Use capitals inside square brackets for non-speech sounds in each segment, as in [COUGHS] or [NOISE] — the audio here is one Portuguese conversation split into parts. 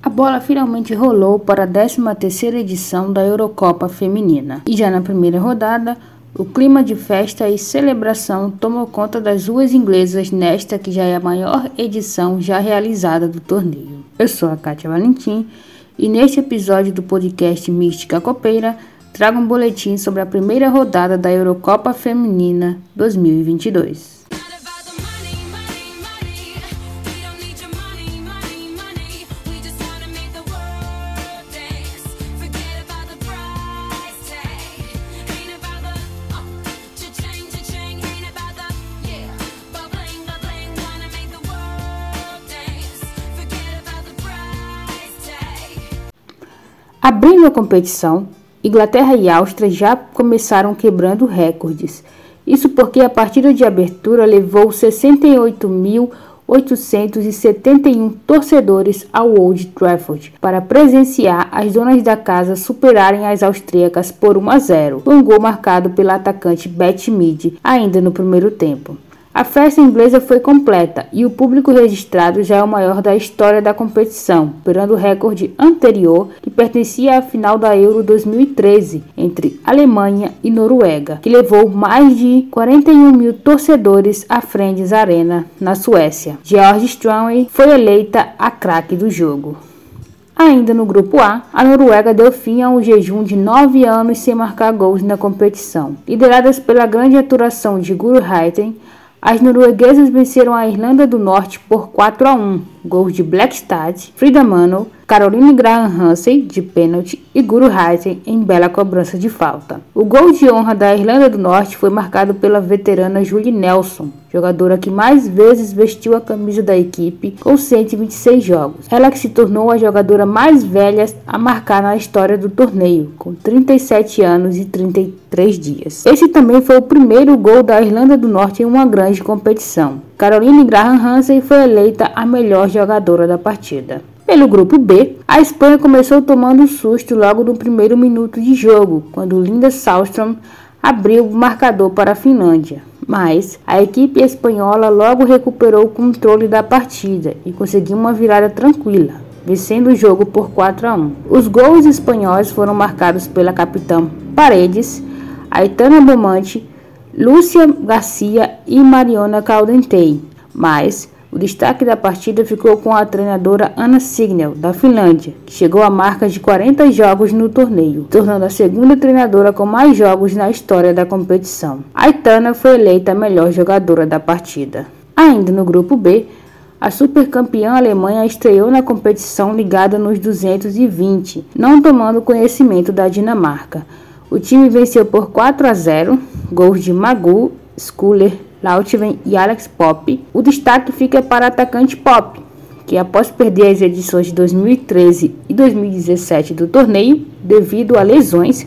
A bola finalmente rolou para a 13ª edição da Eurocopa Feminina. E já na primeira rodada, o clima de festa e celebração tomou conta das ruas inglesas nesta que já é a maior edição já realizada do torneio. Eu sou a Kátia Valentim e neste episódio do podcast Mística Copeira trago um boletim sobre a primeira rodada da Eurocopa Feminina 2022. Abrindo a competição, Inglaterra e Áustria já começaram quebrando recordes. Isso porque a partida de abertura levou 68.871 torcedores ao Old Trafford para presenciar as donas da casa superarem as austríacas por 1 a 0, um gol marcado pela atacante Beth Mead ainda no primeiro tempo. A festa inglesa foi completa e o público registrado já é o maior da história da competição, superando o recorde anterior que pertencia à final da Euro 2013 entre Alemanha e Noruega, que levou mais de 41 mil torcedores à Friends Arena, na Suécia. George Strongway foi eleita a craque do jogo. Ainda no grupo A, a Noruega deu fim a um jejum de nove anos sem marcar gols na competição. Lideradas pela grande aturação de Guru Heiten, as norueguesas venceram a Irlanda do Norte por 4 a 1, gols de Blackstad, Frida Mano, Caroline Graham Hansen de pênalti e Guru Heisen em bela cobrança de falta. O gol de honra da Irlanda do Norte foi marcado pela veterana Julie Nelson, jogadora que mais vezes vestiu a camisa da equipe com 126 jogos. Ela que se tornou a jogadora mais velha a marcar na história do torneio, com 37 anos e 33 dias. Esse também foi o primeiro gol da Irlanda do Norte em uma grande competição. Caroline Graham Hansen foi eleita a melhor jogadora da partida. Pelo grupo B, a Espanha começou tomando susto logo no primeiro minuto de jogo, quando Linda Salstrom abriu o marcador para a Finlândia. Mas a equipe espanhola logo recuperou o controle da partida e conseguiu uma virada tranquila, vencendo o jogo por 4 a 1. Os gols espanhóis foram marcados pela capitã Paredes, Aitana Bomante, Lúcia Garcia e Mariona Caldentei, mas o destaque da partida ficou com a treinadora Anna Signal, da Finlândia, que chegou à marca de 40 jogos no torneio, tornando a segunda treinadora com mais jogos na história da competição. Aitana foi eleita a melhor jogadora da partida. Ainda no grupo B, a supercampeã Alemanha estreou na competição ligada nos 220, não tomando conhecimento da Dinamarca. O time venceu por 4 a 0, gols de Magu, Schuller, Lautven e Alex Pop. O destaque fica para o atacante Pop, que após perder as edições de 2013 e 2017 do torneio devido a lesões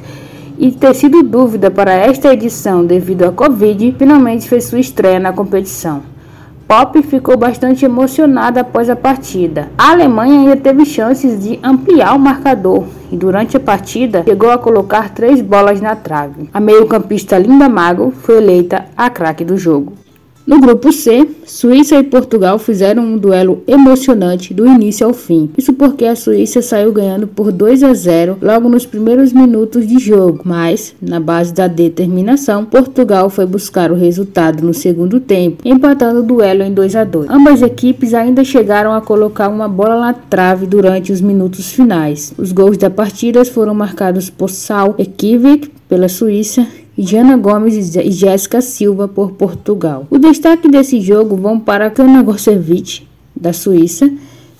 e ter sido dúvida para esta edição devido à Covid, finalmente fez sua estreia na competição. Pop ficou bastante emocionada após a partida. A Alemanha ainda teve chances de ampliar o marcador e durante a partida chegou a colocar três bolas na trave. A meio-campista Linda Mago foi eleita a craque do jogo. No grupo C, Suíça e Portugal fizeram um duelo emocionante do início ao fim. Isso porque a Suíça saiu ganhando por 2 a 0 logo nos primeiros minutos de jogo, mas, na base da determinação, Portugal foi buscar o resultado no segundo tempo, empatando o duelo em 2 a 2. Ambas equipes ainda chegaram a colocar uma bola na trave durante os minutos finais. Os gols da partida foram marcados por Sal Ekivik pela Suíça Jana Gomes e Jéssica Silva por Portugal. O destaque desse jogo vão para Kana Gorcevic, da Suíça,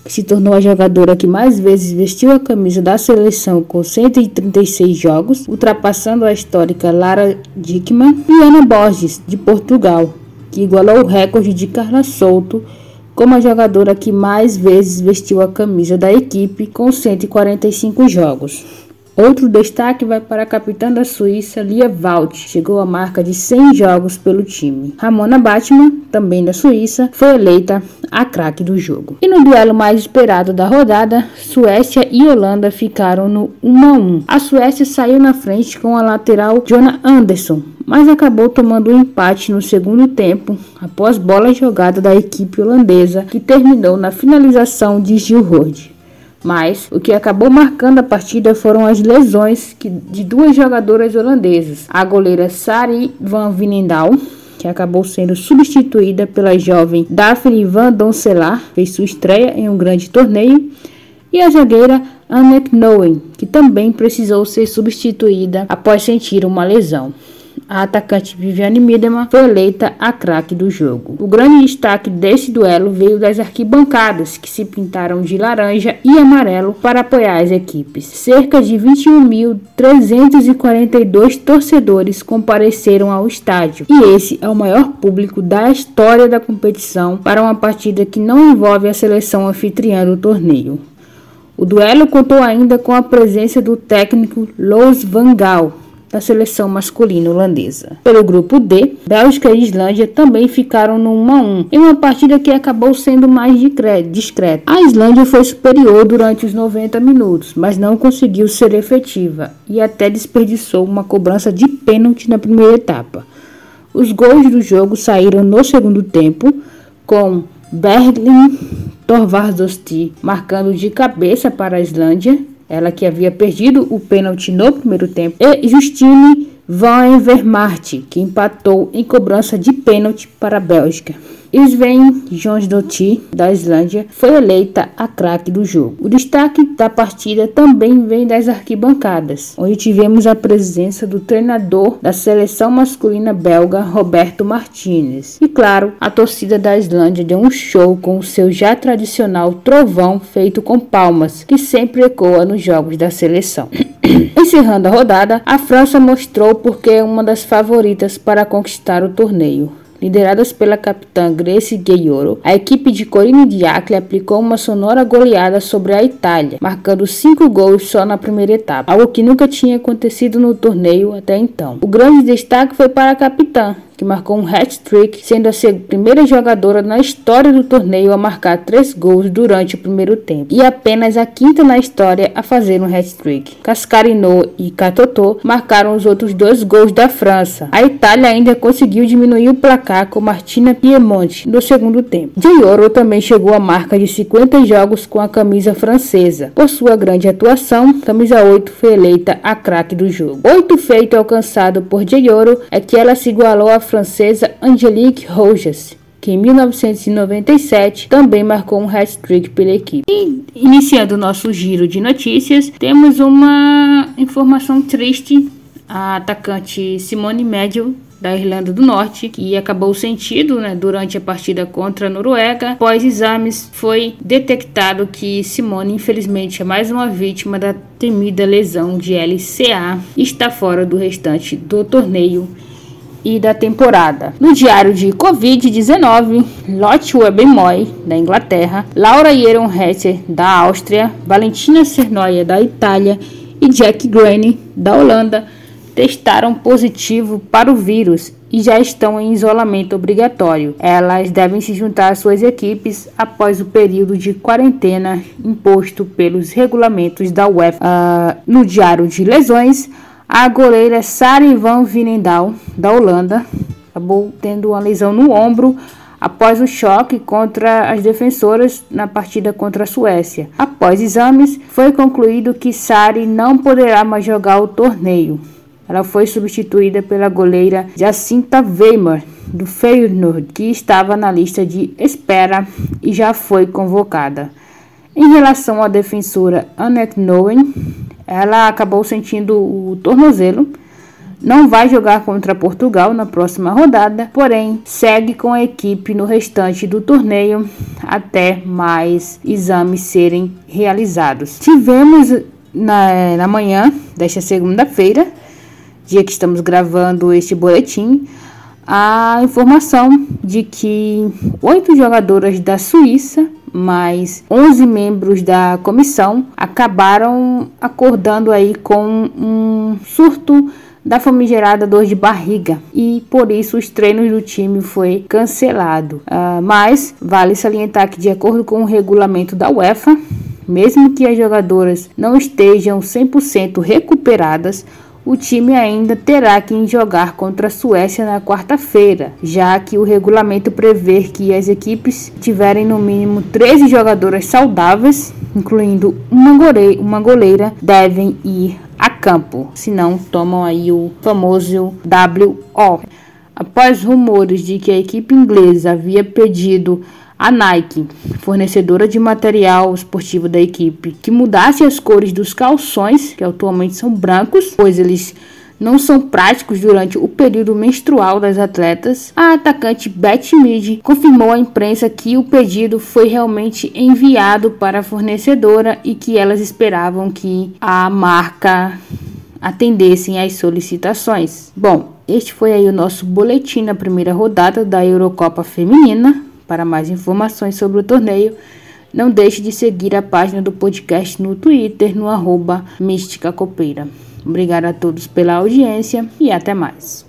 que se tornou a jogadora que mais vezes vestiu a camisa da seleção com 136 jogos, ultrapassando a histórica Lara Dickman, e Ana Borges, de Portugal, que igualou o recorde de Carla Souto como a jogadora que mais vezes vestiu a camisa da equipe com 145 jogos. Outro destaque vai para a capitã da Suíça, Lia Wald, chegou à marca de 100 jogos pelo time. Ramona Batman, também da Suíça, foi eleita a craque do jogo. E no duelo mais esperado da rodada, Suécia e Holanda ficaram no 1 a 1. A Suécia saiu na frente com a lateral Jonah Anderson, mas acabou tomando um empate no segundo tempo após bola jogada da equipe holandesa, que terminou na finalização de Gil Rode. Mas o que acabou marcando a partida foram as lesões de duas jogadoras holandesas, a goleira Sari van Vinendal que acabou sendo substituída pela jovem Daphne Van Doncelar, fez sua estreia em um grande torneio, e a zagueira Annette Noen, que também precisou ser substituída após sentir uma lesão a atacante Viviane Miedemann foi eleita a craque do jogo. O grande destaque desse duelo veio das arquibancadas, que se pintaram de laranja e amarelo para apoiar as equipes. Cerca de 21.342 torcedores compareceram ao estádio, e esse é o maior público da história da competição para uma partida que não envolve a seleção anfitriã do torneio. O duelo contou ainda com a presença do técnico Loos van Gaal, da seleção masculina holandesa. Pelo grupo D, Bélgica e Islândia também ficaram no 1 a 1, em uma partida que acabou sendo mais discreta. A Islândia foi superior durante os 90 minutos, mas não conseguiu ser efetiva e até desperdiçou uma cobrança de pênalti na primeira etapa. Os gols do jogo saíram no segundo tempo, com Berglin Thorvaldsosti marcando de cabeça para a Islândia ela que havia perdido o pênalti no primeiro tempo, e Justine Van Vermaert, que empatou em cobrança de pênalti para a Bélgica. Sven Jonsdottir, da Islândia, foi eleita a craque do jogo. O destaque da partida também vem das arquibancadas, onde tivemos a presença do treinador da seleção masculina belga, Roberto Martinez. E claro, a torcida da Islândia deu um show com o seu já tradicional trovão feito com palmas, que sempre ecoa nos jogos da seleção. [COUGHS] Encerrando a rodada, a França mostrou porque é uma das favoritas para conquistar o torneio. Lideradas pela capitã Grace Gayoro, a equipe de Corinne Diacre aplicou uma sonora goleada sobre a Itália, marcando cinco gols só na primeira etapa, algo que nunca tinha acontecido no torneio até então. O grande destaque foi para a capitã, que marcou um hat-trick, sendo a primeira jogadora na história do torneio a marcar três gols durante o primeiro tempo, e apenas a quinta na história a fazer um hat-trick. Cascarino e Catotô marcaram os outros dois gols da França. A Itália ainda conseguiu diminuir o placar com Martina Piemonte no segundo tempo. Dioro também chegou à marca de 50 jogos com a camisa francesa. Por sua grande atuação, camisa 8 foi eleita a craque do jogo. Oito feito alcançado por Dioro é que ela se igualou à francesa Angelique Rojas, que em 1997 também marcou um hat-trick pela equipe. E, iniciando o nosso giro de notícias, temos uma informação triste. A atacante Simone Medel da Irlanda do Norte, que acabou sentido né, durante a partida contra a Noruega. Após exames, foi detectado que Simone, infelizmente, é mais uma vítima da temida lesão de LCA e está fora do restante do torneio e da temporada. No diário de Covid-19, Lotte Webenmoy, da Inglaterra, Laura Ehrenreiter, da Áustria, Valentina Cernoia, da Itália e Jack Graney, da Holanda, testaram positivo para o vírus e já estão em isolamento obrigatório. Elas devem se juntar às suas equipes após o período de quarentena imposto pelos regulamentos da UEFA. Uh, no diário de lesões, a goleira Sari van Vinendal, da Holanda, acabou tendo uma lesão no ombro após o choque contra as defensoras na partida contra a Suécia. Após exames, foi concluído que Sari não poderá mais jogar o torneio. Ela foi substituída pela goleira Jacinta Weimar, do Feyenoord, que estava na lista de espera e já foi convocada. Em relação à defensora Annette Noen, ela acabou sentindo o tornozelo. Não vai jogar contra Portugal na próxima rodada, porém segue com a equipe no restante do torneio até mais exames serem realizados. Tivemos na, na manhã desta segunda-feira, dia que estamos gravando este boletim, a informação de que oito jogadoras da Suíça mais 11 membros da comissão acabaram acordando aí com um surto da famigerada dor de barriga e por isso os treinos do time foi cancelado. Uh, mas vale salientar que de acordo com o regulamento da UEFA, mesmo que as jogadoras não estejam 100% recuperadas, o time ainda terá que jogar contra a Suécia na quarta-feira, já que o regulamento prevê que as equipes tiverem no mínimo 13 jogadoras saudáveis incluindo uma goleira, uma goleira devem ir a campo, senão tomam aí o famoso WO. Após rumores de que a equipe inglesa havia pedido a Nike, fornecedora de material esportivo da equipe, que mudasse as cores dos calções, que atualmente são brancos, pois eles não são práticos durante o período menstrual das atletas, a atacante Beth Mead confirmou à imprensa que o pedido foi realmente enviado para a fornecedora e que elas esperavam que a marca atendessem às solicitações. Bom, este foi aí o nosso boletim na primeira rodada da Eurocopa Feminina. Para mais informações sobre o torneio, não deixe de seguir a página do podcast no Twitter, no arroba Mística Copeira. A todos pela audiência e até mais.